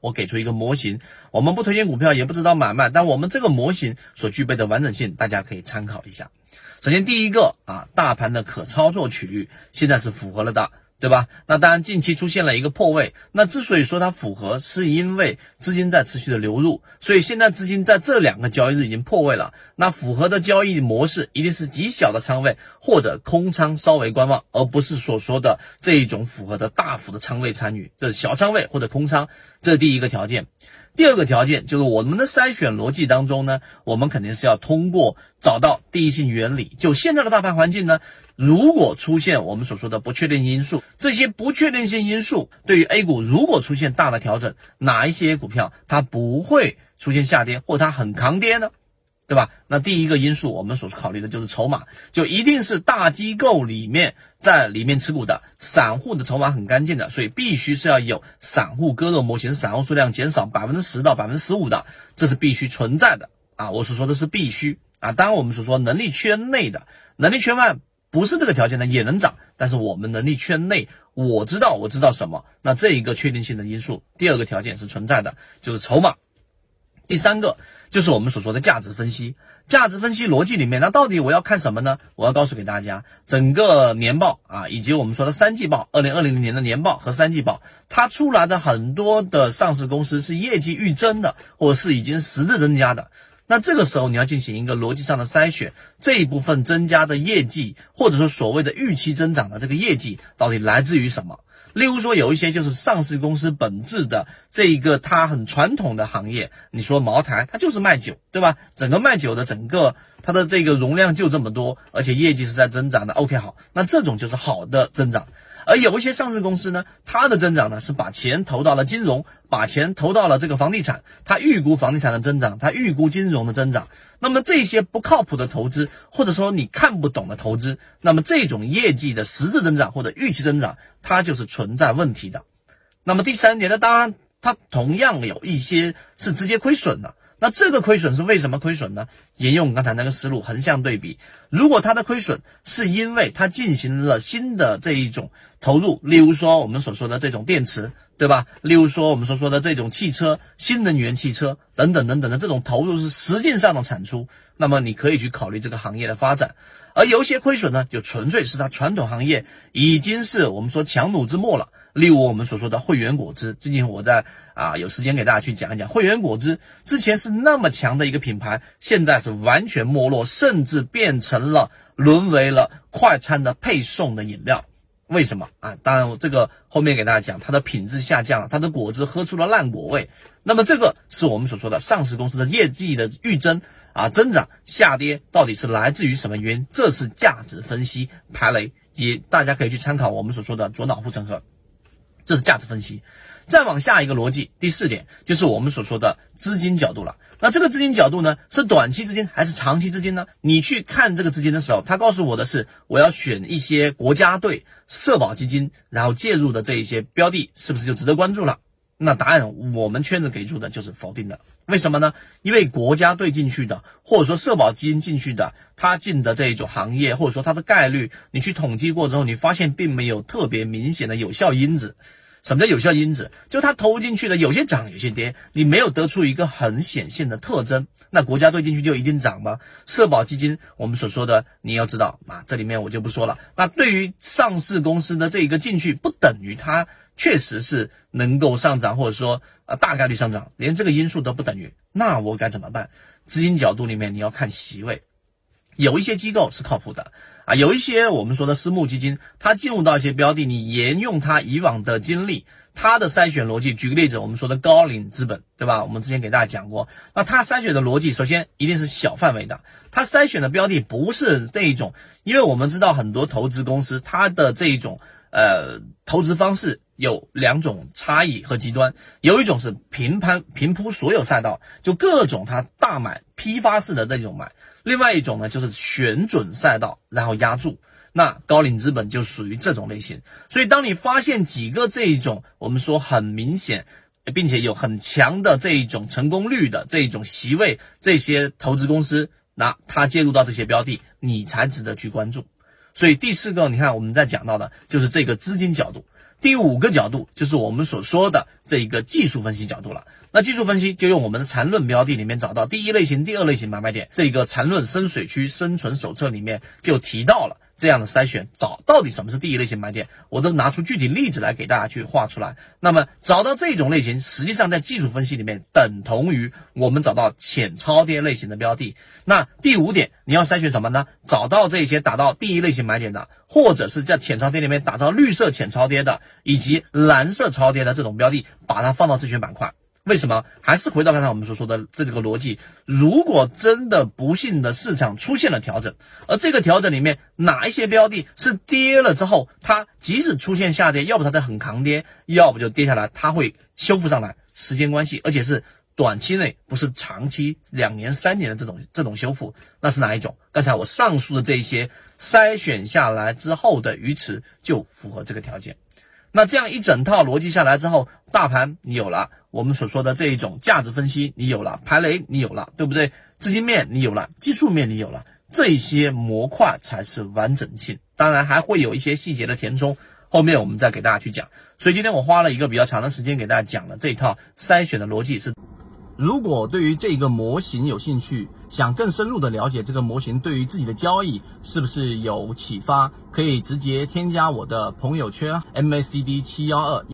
我给出一个模型，我们不推荐股票，也不知道买卖，但我们这个模型所具备的完整性，大家可以参考一下。首先，第一个啊，大盘的可操作曲率现在是符合了的。对吧？那当然，近期出现了一个破位。那之所以说它符合，是因为资金在持续的流入，所以现在资金在这两个交易日已经破位了。那符合的交易模式一定是极小的仓位或者空仓稍微观望，而不是所说的这一种符合的大幅的仓位参与。这是小仓位或者空仓，这是第一个条件。第二个条件就是我们的筛选逻辑当中呢，我们肯定是要通过找到第一性原理。就现在的大盘环境呢，如果出现我们所说的不确定因素，这些不确定性因素对于 A 股如果出现大的调整，哪一些股票它不会出现下跌，或它很抗跌呢？对吧？那第一个因素，我们所考虑的就是筹码，就一定是大机构里面在里面持股的，散户的筹码很干净的，所以必须是要有散户割肉模型，散户数量减少百分之十到百分之十五的，这是必须存在的啊！我所说的是必须啊，当然我们所说能力圈内的，能力圈外不是这个条件的也能涨，但是我们能力圈内，我知道我知道什么，那这一个确定性的因素，第二个条件是存在的，就是筹码。第三个就是我们所说的价值分析，价值分析逻辑里面，那到底我要看什么呢？我要告诉给大家，整个年报啊，以及我们说的三季报，二零二零年的年报和三季报，它出来的很多的上市公司是业绩预增的，或者是已经实质增加的。那这个时候你要进行一个逻辑上的筛选，这一部分增加的业绩，或者说所谓的预期增长的这个业绩，到底来自于什么？例如说，有一些就是上市公司本质的这一个它很传统的行业，你说茅台，它就是卖酒，对吧？整个卖酒的整个它的这个容量就这么多，而且业绩是在增长的。OK，好，那这种就是好的增长。而有一些上市公司呢，它的增长呢是把钱投到了金融，把钱投到了这个房地产，它预估房地产的增长，它预估金融的增长。那么这些不靠谱的投资，或者说你看不懂的投资，那么这种业绩的实质增长或者预期增长，它就是存在问题的。那么第三点呢，当然它同样有一些是直接亏损的。那这个亏损是为什么亏损呢？沿用刚才那个思路，横向对比，如果它的亏损是因为它进行了新的这一种投入，例如说我们所说的这种电池，对吧？例如说我们所说的这种汽车、新能源汽车等等等等的这种投入是实际上的产出，那么你可以去考虑这个行业的发展。而有些亏损呢，就纯粹是它传统行业已经是我们说强弩之末了。例如我们所说的汇源果汁，最近我在啊有时间给大家去讲一讲汇源果汁，之前是那么强的一个品牌，现在是完全没落，甚至变成了沦为了快餐的配送的饮料。为什么啊？当然我这个后面给大家讲，它的品质下降了，它的果汁喝出了烂果味。那么这个是我们所说的上市公司的业绩的预增啊增长下跌，到底是来自于什么原因？这是价值分析排雷，也大家可以去参考我们所说的左脑护城河。这是价值分析，再往下一个逻辑，第四点就是我们所说的资金角度了。那这个资金角度呢，是短期资金还是长期资金呢？你去看这个资金的时候，他告诉我的是，我要选一些国家队、社保基金，然后介入的这一些标的，是不是就值得关注了？那答案我们圈子给出的就是否定的。为什么呢？因为国家队进去的，或者说社保基金进去的，他进的这一种行业，或者说它的概率，你去统计过之后，你发现并没有特别明显的有效因子。什么叫有效因子？就它投进去的有些涨，有些跌，你没有得出一个很显现的特征。那国家队进去就一定涨吗？社保基金我们所说的，你要知道啊，这里面我就不说了。那对于上市公司的这一个进去，不等于它确实是能够上涨，或者说啊大概率上涨，连这个因素都不等于。那我该怎么办？资金角度里面你要看席位，有一些机构是靠谱的。啊，有一些我们说的私募基金，它进入到一些标的，你沿用它以往的经历，它的筛选逻辑。举个例子，我们说的高瓴资本，对吧？我们之前给大家讲过，那它筛选的逻辑，首先一定是小范围的，它筛选的标的不是这一种，因为我们知道很多投资公司，它的这一种呃投资方式有两种差异和极端，有一种是平盘平铺所有赛道，就各种它大买批发式的那种买。另外一种呢，就是选准赛道，然后压住。那高瓴资本就属于这种类型。所以，当你发现几个这一种我们说很明显，并且有很强的这一种成功率的这一种席位，这些投资公司，那它介入到这些标的，你才值得去关注。所以第四个，你看我们在讲到的就是这个资金角度。第五个角度就是我们所说的这一个技术分析角度了。那技术分析就用我们的缠论标的里面找到第一类型、第二类型买卖点。这个缠论深水区生存手册里面就提到了这样的筛选，找到底什么是第一类型买点，我都拿出具体例子来给大家去画出来。那么找到这种类型，实际上在技术分析里面等同于我们找到浅超跌类型的标的。那第五点，你要筛选什么呢？找到这些达到第一类型买点的，或者是在浅超跌里面打造绿色浅超跌的，以及蓝色超跌的这种标的，把它放到自选板块。为什么？还是回到刚才我们所说的这几个逻辑，如果真的不幸的市场出现了调整，而这个调整里面哪一些标的是跌了之后，它即使出现下跌，要不它在很抗跌，要不就跌下来，它会修复上来，时间关系，而且是短期内，不是长期两年三年的这种这种修复，那是哪一种？刚才我上述的这些筛选下来之后的鱼池就符合这个条件。那这样一整套逻辑下来之后，大盘你有了，我们所说的这一种价值分析你有了，排雷你有了，对不对？资金面你有了，技术面你有了，这些模块才是完整性。当然还会有一些细节的填充，后面我们再给大家去讲。所以今天我花了一个比较长的时间给大家讲了这一套筛选的逻辑是。如果对于这个模型有兴趣，想更深入的了解这个模型对于自己的交易是不是有启发，可以直接添加我的朋友圈 MACD 七幺二。